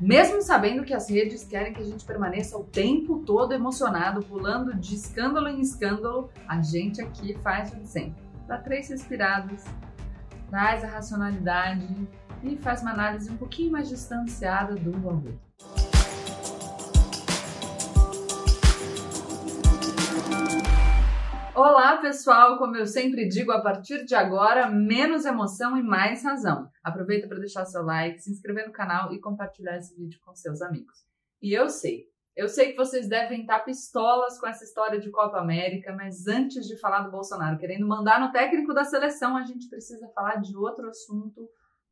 Mesmo sabendo que as redes querem que a gente permaneça o tempo todo emocionado, pulando de escândalo em escândalo, a gente aqui faz o de sempre. Dá três respiradas, traz a racionalidade e faz uma análise um pouquinho mais distanciada do valor. Olá, pessoal! Como eu sempre digo, a partir de agora, menos emoção e mais razão. Aproveita para deixar seu like, se inscrever no canal e compartilhar esse vídeo com seus amigos. E eu sei, eu sei que vocês devem estar pistolas com essa história de Copa América, mas antes de falar do Bolsonaro querendo mandar no técnico da seleção, a gente precisa falar de outro assunto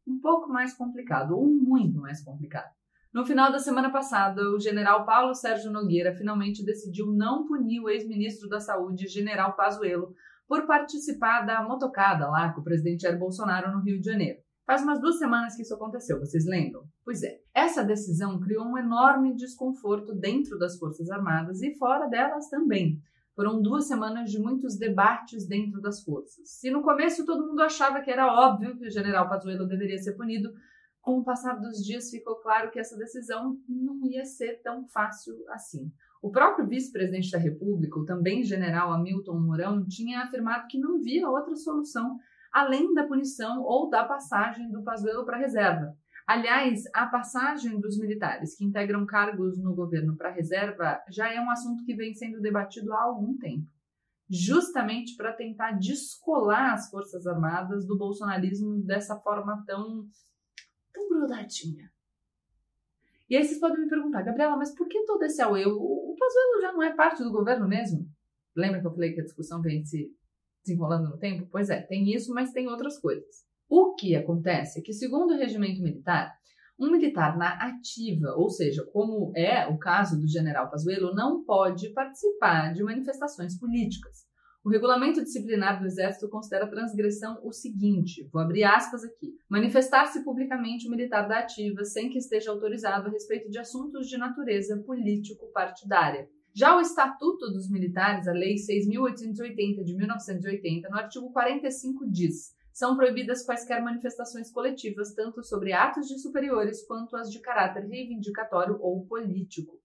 um pouco mais complicado, ou muito mais complicado. No final da semana passada, o general Paulo Sérgio Nogueira finalmente decidiu não punir o ex-ministro da Saúde, general Pazuello, por participar da motocada lá com o presidente Jair Bolsonaro no Rio de Janeiro. Faz umas duas semanas que isso aconteceu, vocês lembram? Pois é, essa decisão criou um enorme desconforto dentro das Forças Armadas e fora delas também. Foram duas semanas de muitos debates dentro das forças. Se no começo todo mundo achava que era óbvio que o general Pazuello deveria ser punido, com o passar dos dias ficou claro que essa decisão não ia ser tão fácil assim. O próprio vice-presidente da República, o também general Hamilton Mourão, tinha afirmado que não via outra solução além da punição ou da passagem do Pazuello para a reserva. Aliás, a passagem dos militares que integram cargos no governo para a reserva já é um assunto que vem sendo debatido há algum tempo, justamente para tentar descolar as Forças Armadas do bolsonarismo dessa forma tão tão grudadinha. E aí vocês podem me perguntar, Gabriela, mas por que todo esse auê? O, Pazuello já não é parte do governo mesmo? Lembra que eu falei que a discussão vem se desenrolando no tempo? Pois é, tem isso, mas tem outras coisas. O que acontece é que, segundo o regimento militar, um militar na ativa, ou seja, como é o caso do general Pazuello, não pode participar de manifestações políticas. O regulamento disciplinar do Exército considera transgressão o seguinte: vou abrir aspas aqui. Manifestar-se publicamente o militar da ativa sem que esteja autorizado a respeito de assuntos de natureza político-partidária. Já o Estatuto dos Militares, a Lei 6.880 de 1980, no artigo 45 diz: são proibidas quaisquer manifestações coletivas, tanto sobre atos de superiores quanto as de caráter reivindicatório ou político.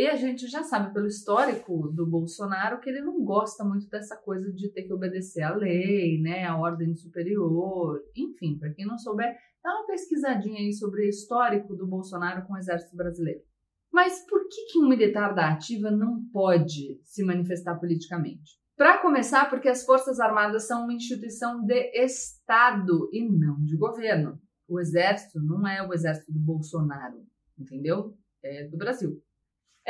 E a gente já sabe pelo histórico do Bolsonaro que ele não gosta muito dessa coisa de ter que obedecer à lei, né, à ordem superior. Enfim, para quem não souber, dá uma pesquisadinha aí sobre o histórico do Bolsonaro com o Exército Brasileiro. Mas por que, que um militar da ativa não pode se manifestar politicamente? Para começar, porque as Forças Armadas são uma instituição de Estado e não de governo. O Exército não é o Exército do Bolsonaro, entendeu? É do Brasil.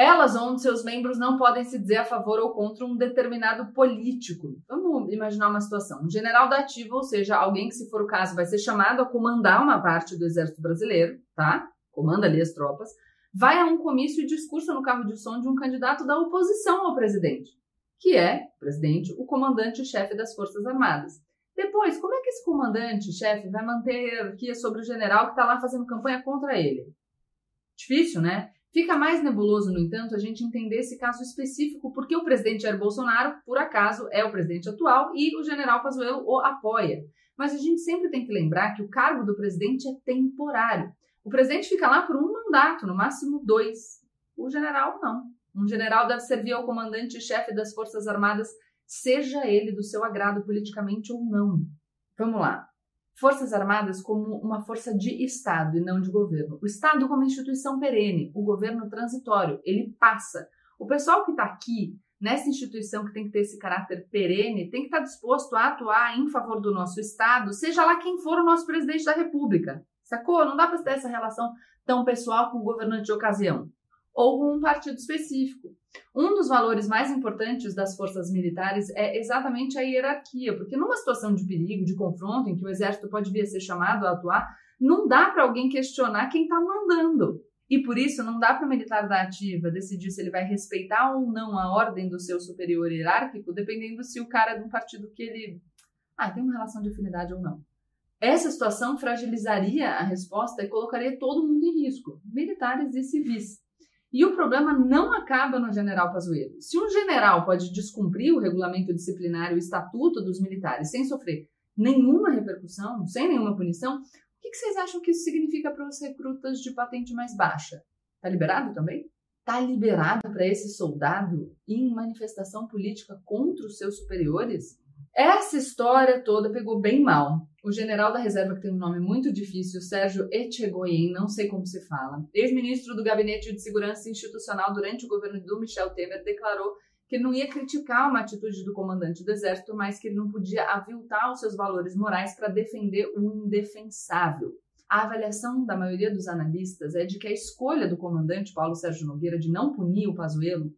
Elas onde seus membros não podem se dizer a favor ou contra um determinado político. Vamos imaginar uma situação. Um general da ativa, ou seja, alguém que, se for o caso, vai ser chamado a comandar uma parte do exército brasileiro, tá? Comanda ali as tropas, vai a um comício e discursa no carro de som de um candidato da oposição ao presidente, que é, presidente, o comandante-chefe das Forças Armadas. Depois, como é que esse comandante-chefe vai manter a hierarquia sobre o general que está lá fazendo campanha contra ele? Difícil, né? Fica mais nebuloso, no entanto, a gente entender esse caso específico, porque o presidente Jair Bolsonaro, por acaso, é o presidente atual e o general Pazuello o apoia. Mas a gente sempre tem que lembrar que o cargo do presidente é temporário. O presidente fica lá por um mandato, no máximo dois. O general não. Um general deve servir ao comandante-chefe das Forças Armadas, seja ele do seu agrado politicamente ou não. Vamos lá. Forças Armadas como uma força de Estado e não de governo. O Estado como instituição perene, o governo transitório, ele passa. O pessoal que está aqui, nessa instituição que tem que ter esse caráter perene, tem que estar tá disposto a atuar em favor do nosso Estado, seja lá quem for o nosso presidente da República. Sacou? Não dá para ter essa relação tão pessoal com o governante de ocasião ou com um partido específico. Um dos valores mais importantes das forças militares é exatamente a hierarquia, porque numa situação de perigo, de confronto, em que o exército pode vir a ser chamado a atuar, não dá para alguém questionar quem está mandando. E por isso não dá para o militar da ativa decidir se ele vai respeitar ou não a ordem do seu superior hierárquico, dependendo se o cara é de um partido que ele ah, tem uma relação de afinidade ou não. Essa situação fragilizaria a resposta e colocaria todo mundo em risco, militares e civis. E o problema não acaba no general Pazuello. Se um general pode descumprir o regulamento disciplinar e o estatuto dos militares sem sofrer nenhuma repercussão, sem nenhuma punição, o que vocês acham que isso significa para os recrutas de patente mais baixa? Tá liberado também? Tá liberado para esse soldado em manifestação política contra os seus superiores? Essa história toda pegou bem mal. O general da reserva, que tem um nome muito difícil, Sérgio Etchegoyen, não sei como se fala, ex-ministro do Gabinete de Segurança Institucional durante o governo do Michel Temer, declarou que ele não ia criticar uma atitude do comandante do exército, mas que ele não podia aviltar os seus valores morais para defender o indefensável. A avaliação da maioria dos analistas é de que a escolha do comandante Paulo Sérgio Nogueira de não punir o Pazuello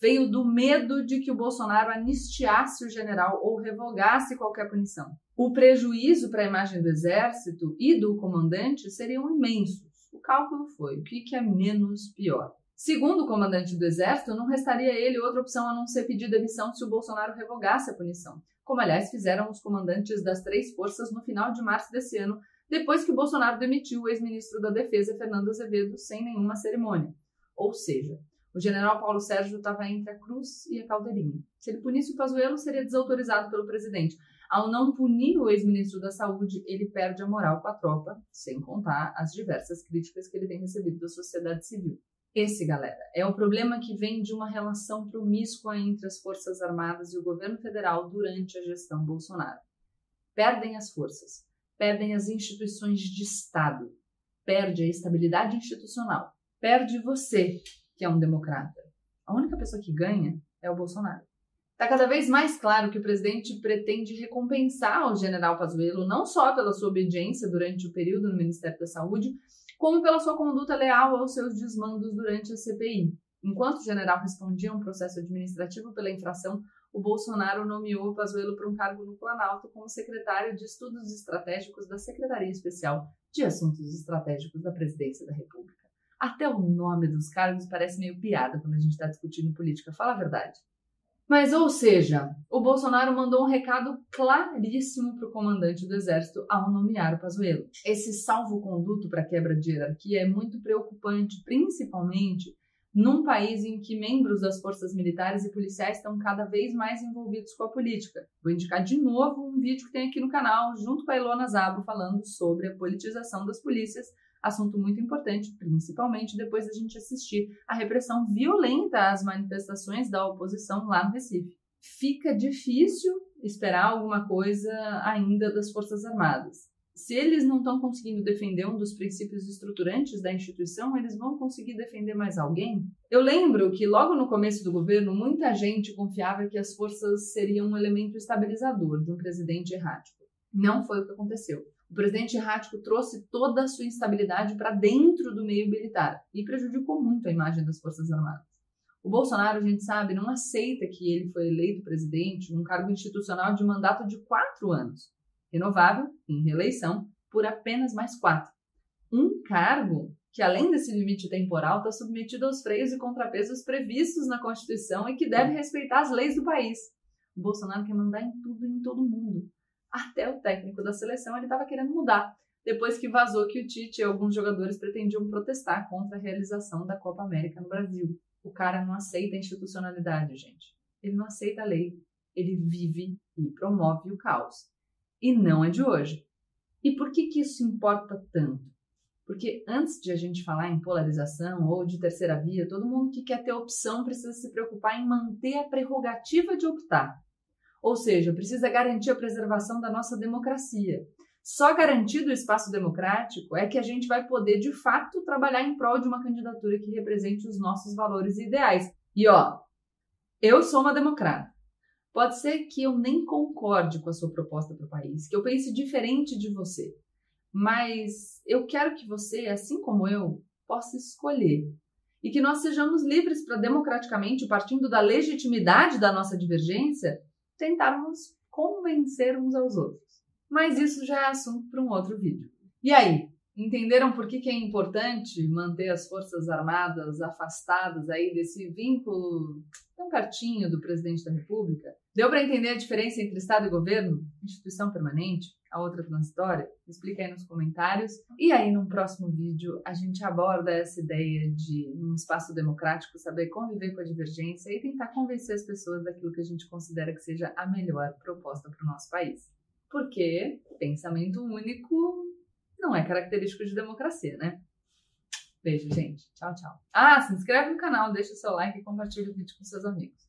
veio do medo de que o Bolsonaro anistiasse o general ou revogasse qualquer punição. O prejuízo para a imagem do exército e do comandante seriam imensos. O cálculo foi: o que é menos pior? Segundo o comandante do exército, não restaria ele outra opção a não ser pedir demissão se o Bolsonaro revogasse a punição, como aliás fizeram os comandantes das três forças no final de março desse ano, depois que Bolsonaro demitiu o ex-ministro da Defesa, Fernando Azevedo, sem nenhuma cerimônia. Ou seja, o general Paulo Sérgio estava entre a cruz e a caldeirinha. Se ele punisse o Pazuello, seria desautorizado pelo presidente. Ao não punir o ex-ministro da Saúde, ele perde a moral com a tropa, sem contar as diversas críticas que ele tem recebido da sociedade civil. Esse, galera, é o problema que vem de uma relação promíscua entre as Forças Armadas e o governo federal durante a gestão Bolsonaro. Perdem as forças, perdem as instituições de Estado, perde a estabilidade institucional, perde você, que é um democrata. A única pessoa que ganha é o Bolsonaro. Está cada vez mais claro que o presidente pretende recompensar o general Pazuello não só pela sua obediência durante o período no Ministério da Saúde, como pela sua conduta leal aos seus desmandos durante a CPI. Enquanto o general respondia a um processo administrativo pela infração, o Bolsonaro nomeou Pazuello para um cargo no Planalto como secretário de Estudos Estratégicos da Secretaria Especial de Assuntos Estratégicos da Presidência da República. Até o nome dos cargos parece meio piada quando a gente está discutindo política, fala a verdade. Mas, ou seja, o Bolsonaro mandou um recado claríssimo para o comandante do Exército ao nomear o Pazuello. Esse salvo-conduto para quebra de hierarquia é muito preocupante, principalmente num país em que membros das forças militares e policiais estão cada vez mais envolvidos com a política. Vou indicar de novo um vídeo que tem aqui no canal, junto com a Ilona Zabo, falando sobre a politização das polícias assunto muito importante, principalmente depois da gente assistir a repressão violenta às manifestações da oposição lá no Recife. Fica difícil esperar alguma coisa ainda das Forças Armadas. Se eles não estão conseguindo defender um dos princípios estruturantes da instituição, eles vão conseguir defender mais alguém? Eu lembro que logo no começo do governo, muita gente confiava que as forças seriam um elemento estabilizador de um presidente errático. Não foi o que aconteceu. O presidente errático trouxe toda a sua instabilidade para dentro do meio militar e prejudicou muito a imagem das Forças Armadas. O Bolsonaro, a gente sabe, não aceita que ele foi eleito presidente, um cargo institucional de mandato de quatro anos, renovável, em reeleição, por apenas mais quatro. Um cargo que, além desse limite temporal, está submetido aos freios e contrapesos previstos na Constituição e que deve respeitar as leis do país. O Bolsonaro quer mandar em tudo e em todo mundo até o técnico da seleção ele estava querendo mudar, depois que vazou que o Tite e alguns jogadores pretendiam protestar contra a realização da Copa América no Brasil. O cara não aceita a institucionalidade, gente. Ele não aceita a lei. Ele vive e promove o caos. E não é de hoje. E por que, que isso importa tanto? Porque antes de a gente falar em polarização ou de terceira via, todo mundo que quer ter opção precisa se preocupar em manter a prerrogativa de optar. Ou seja, precisa garantir a preservação da nossa democracia. Só garantido o espaço democrático é que a gente vai poder, de fato, trabalhar em prol de uma candidatura que represente os nossos valores e ideais. E ó, eu sou uma democrata. Pode ser que eu nem concorde com a sua proposta para o país, que eu pense diferente de você. Mas eu quero que você, assim como eu, possa escolher. E que nós sejamos livres para democraticamente, partindo da legitimidade da nossa divergência, tentarmos convencer uns aos outros. Mas isso já é assunto para um outro vídeo. E aí, entenderam por que, que é importante manter as Forças Armadas afastadas aí desse vínculo tão pertinho do presidente da República? Deu para entender a diferença entre Estado e governo? Instituição permanente? A outra transitória? Explica aí nos comentários. E aí, num próximo vídeo, a gente aborda essa ideia de, num espaço democrático, saber conviver com a divergência e tentar convencer as pessoas daquilo que a gente considera que seja a melhor proposta para o nosso país. Porque pensamento único não é característico de democracia, né? Beijo, gente. Tchau, tchau. Ah, se inscreve no canal, deixa o seu like e compartilha o vídeo com seus amigos.